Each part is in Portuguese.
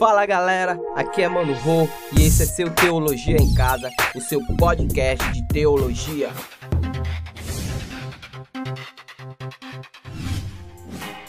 Fala galera, aqui é Mano Rô e esse é seu Teologia em Casa, o seu podcast de teologia.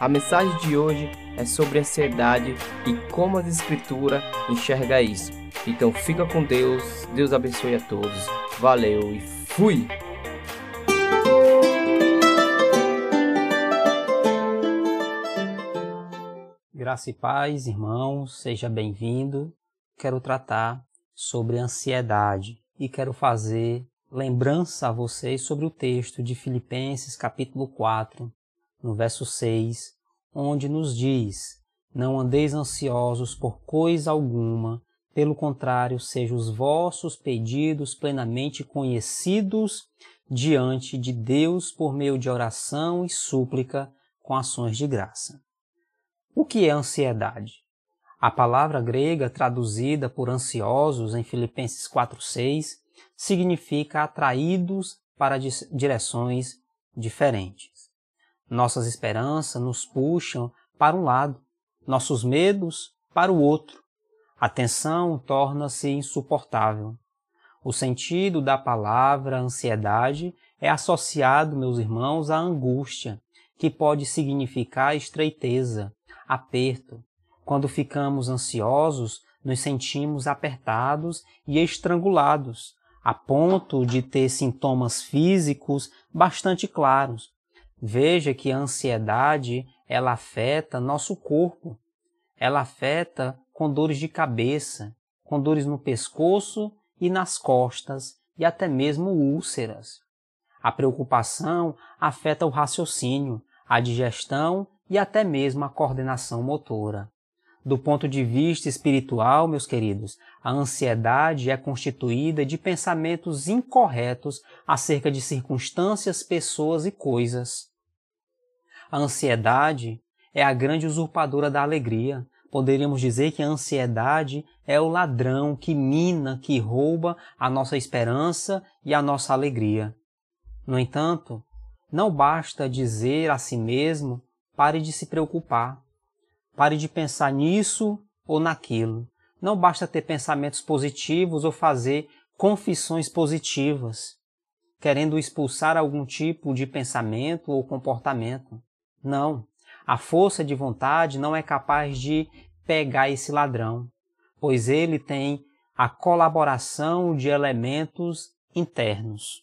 A mensagem de hoje é sobre ansiedade e como a Escritura enxerga isso. Então fica com Deus, Deus abençoe a todos. Valeu e fui! Graça e paz, irmãos, seja bem-vindo. Quero tratar sobre ansiedade e quero fazer lembrança a vocês sobre o texto de Filipenses, capítulo 4, no verso 6, onde nos diz: Não andeis ansiosos por coisa alguma, pelo contrário, sejam os vossos pedidos plenamente conhecidos diante de Deus por meio de oração e súplica com ações de graça. O que é ansiedade? A palavra grega traduzida por ansiosos em Filipenses 4:6 significa atraídos para direções diferentes. Nossas esperanças nos puxam para um lado, nossos medos para o outro. A tensão torna-se insuportável. O sentido da palavra ansiedade é associado, meus irmãos, à angústia, que pode significar estreiteza, aperto. Quando ficamos ansiosos, nos sentimos apertados e estrangulados, a ponto de ter sintomas físicos bastante claros. Veja que a ansiedade, ela afeta nosso corpo. Ela afeta com dores de cabeça, com dores no pescoço e nas costas e até mesmo úlceras. A preocupação afeta o raciocínio, a digestão e até mesmo a coordenação motora. Do ponto de vista espiritual, meus queridos, a ansiedade é constituída de pensamentos incorretos acerca de circunstâncias, pessoas e coisas. A ansiedade é a grande usurpadora da alegria. Poderíamos dizer que a ansiedade é o ladrão que mina, que rouba a nossa esperança e a nossa alegria. No entanto, não basta dizer a si mesmo Pare de se preocupar. Pare de pensar nisso ou naquilo. Não basta ter pensamentos positivos ou fazer confissões positivas, querendo expulsar algum tipo de pensamento ou comportamento. Não. A força de vontade não é capaz de pegar esse ladrão, pois ele tem a colaboração de elementos internos.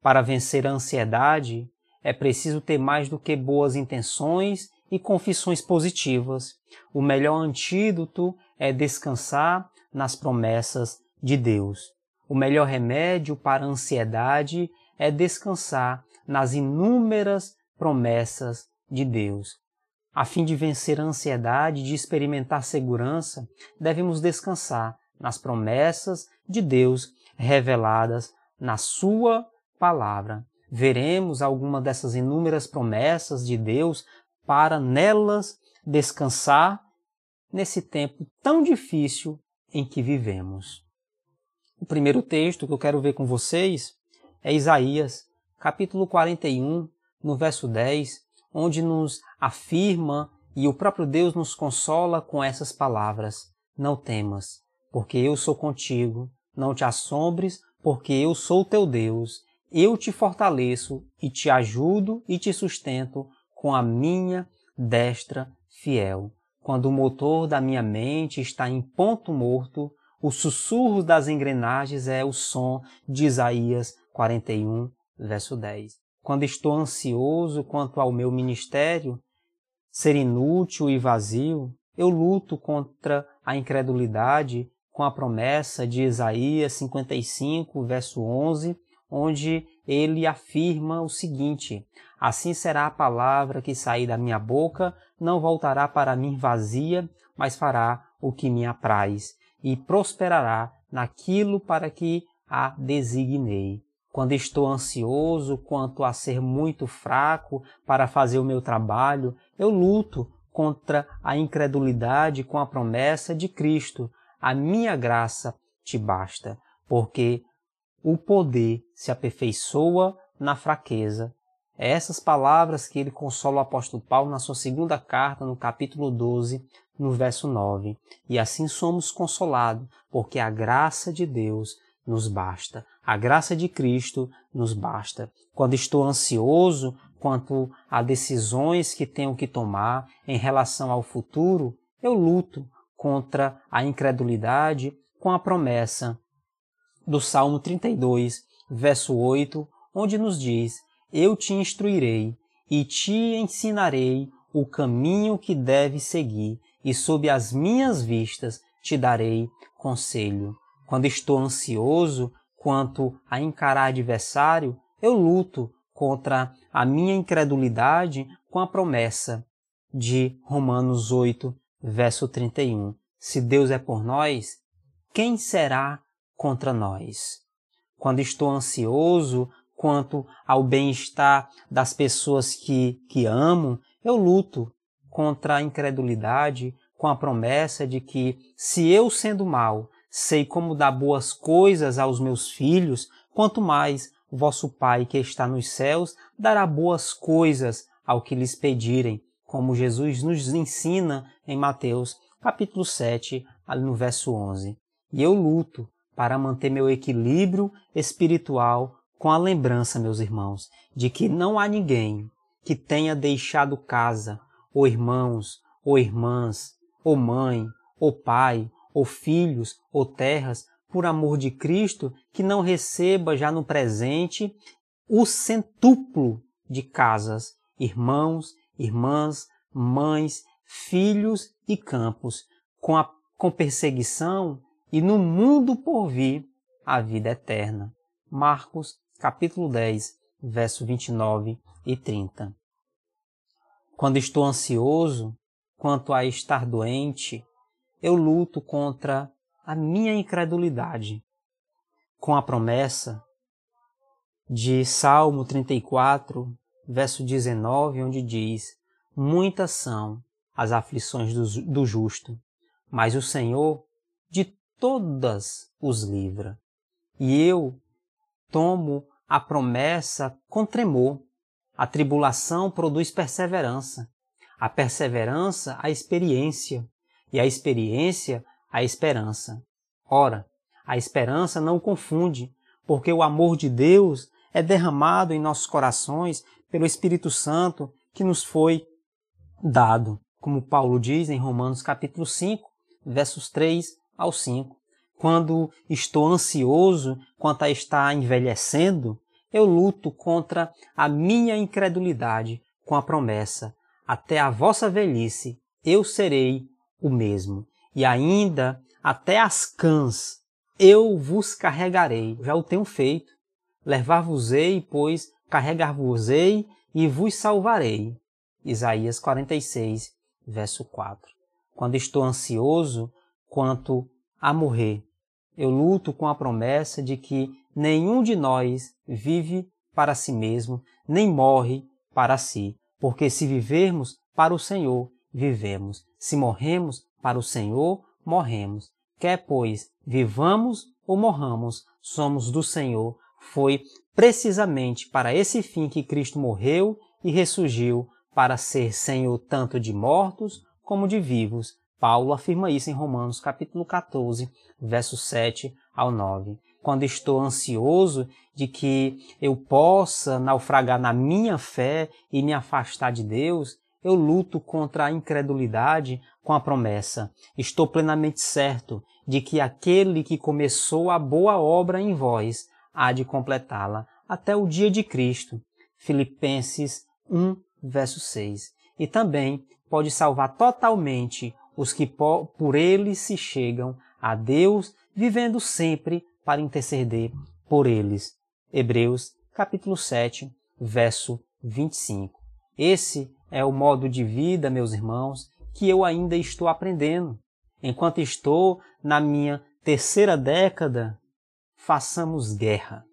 Para vencer a ansiedade, é preciso ter mais do que boas intenções e confissões positivas. O melhor antídoto é descansar nas promessas de Deus. O melhor remédio para a ansiedade é descansar nas inúmeras promessas de Deus. A fim de vencer a ansiedade, de experimentar segurança, devemos descansar nas promessas de Deus reveladas na Sua palavra veremos alguma dessas inúmeras promessas de Deus para nelas descansar nesse tempo tão difícil em que vivemos. O primeiro texto que eu quero ver com vocês é Isaías, capítulo 41, no verso 10, onde nos afirma e o próprio Deus nos consola com essas palavras: Não temas, porque eu sou contigo, não te assombres, porque eu sou teu Deus, eu te fortaleço e te ajudo e te sustento com a minha destra fiel. Quando o motor da minha mente está em ponto morto, o sussurro das engrenagens é o som de Isaías 41, verso 10. Quando estou ansioso quanto ao meu ministério ser inútil e vazio, eu luto contra a incredulidade com a promessa de Isaías 55, verso 11, onde ele afirma o seguinte: Assim será a palavra que sair da minha boca, não voltará para mim vazia, mas fará o que me apraz, e prosperará naquilo para que a designei. Quando estou ansioso quanto a ser muito fraco para fazer o meu trabalho, eu luto contra a incredulidade com a promessa de Cristo. A minha graça te basta, porque o poder se aperfeiçoa na fraqueza. É essas palavras que ele consola o apóstolo Paulo na sua segunda carta, no capítulo 12, no verso 9. E assim somos consolados, porque a graça de Deus nos basta. A graça de Cristo nos basta. Quando estou ansioso quanto a decisões que tenho que tomar em relação ao futuro, eu luto contra a incredulidade com a promessa do Salmo 32, verso 8, onde nos diz: Eu te instruirei e te ensinarei o caminho que deves seguir, e sob as minhas vistas te darei conselho. Quando estou ansioso quanto a encarar adversário, eu luto contra a minha incredulidade com a promessa de Romanos 8, verso 31. Se Deus é por nós, quem será contra nós? Quando estou ansioso quanto ao bem-estar das pessoas que, que amo, eu luto contra a incredulidade com a promessa de que, se eu sendo mal, sei como dar boas coisas aos meus filhos, quanto mais vosso Pai que está nos céus dará boas coisas ao que lhes pedirem, como Jesus nos ensina em Mateus capítulo 7, ali no verso 11. E eu luto para manter meu equilíbrio espiritual com a lembrança, meus irmãos, de que não há ninguém que tenha deixado casa, ou irmãos, ou irmãs, ou mãe, ou pai, ou filhos, ou terras, por amor de Cristo, que não receba já no presente o centuplo de casas, irmãos, irmãs, mães, filhos e campos, com, a, com perseguição e no mundo por vir a vida eterna. Marcos capítulo 10, verso 29 e 30. Quando estou ansioso quanto a estar doente, eu luto contra a minha incredulidade, com a promessa de Salmo 34, verso 19, onde diz: Muitas são as aflições do, do justo, mas o Senhor de todas os livra. E eu tomo a promessa com tremor. A tribulação produz perseverança, a perseverança, a experiência, e a experiência, a esperança. Ora, a esperança não confunde, porque o amor de Deus é derramado em nossos corações pelo Espírito Santo que nos foi dado, como Paulo diz em Romanos capítulo 5, versos 3 ao 5. Quando estou ansioso quanto a estar envelhecendo, eu luto contra a minha incredulidade com a promessa: até a vossa velhice eu serei o mesmo e ainda até as cãs eu vos carregarei. Já o tenho feito. Levar-vos-ei, pois carregar-vos-ei e vos salvarei. Isaías 46, verso 4. Quando estou ansioso quanto a morrer, eu luto com a promessa de que nenhum de nós vive para si mesmo, nem morre para si. Porque se vivermos para o Senhor, vivemos. Se morremos para o Senhor, morremos. Quer, pois, vivamos ou morramos, somos do Senhor. Foi precisamente para esse fim que Cristo morreu e ressurgiu, para ser Senhor tanto de mortos como de vivos. Paulo afirma isso em Romanos capítulo 14, versos 7 ao 9. Quando estou ansioso de que eu possa naufragar na minha fé e me afastar de Deus, eu luto contra a incredulidade com a promessa. Estou plenamente certo de que aquele que começou a boa obra em vós há de completá-la até o dia de Cristo. Filipenses 1, verso 6. E também pode salvar totalmente os que por ele se chegam a Deus, vivendo sempre para interceder por eles. Hebreus capítulo 7, verso 25. Esse é o modo de vida, meus irmãos, que eu ainda estou aprendendo. Enquanto estou na minha terceira década, façamos guerra,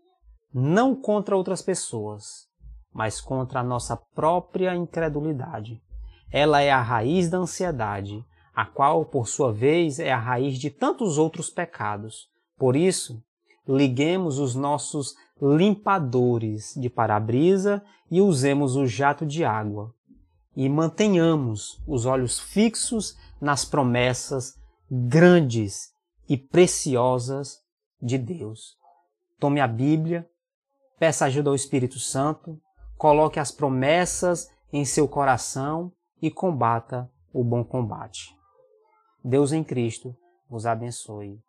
não contra outras pessoas, mas contra a nossa própria incredulidade. Ela é a raiz da ansiedade, a qual, por sua vez, é a raiz de tantos outros pecados. Por isso, liguemos os nossos limpadores de para-brisa e usemos o jato de água. E mantenhamos os olhos fixos nas promessas grandes e preciosas de Deus. Tome a Bíblia, peça ajuda ao Espírito Santo, coloque as promessas em seu coração e combata o bom combate. Deus em Cristo vos abençoe.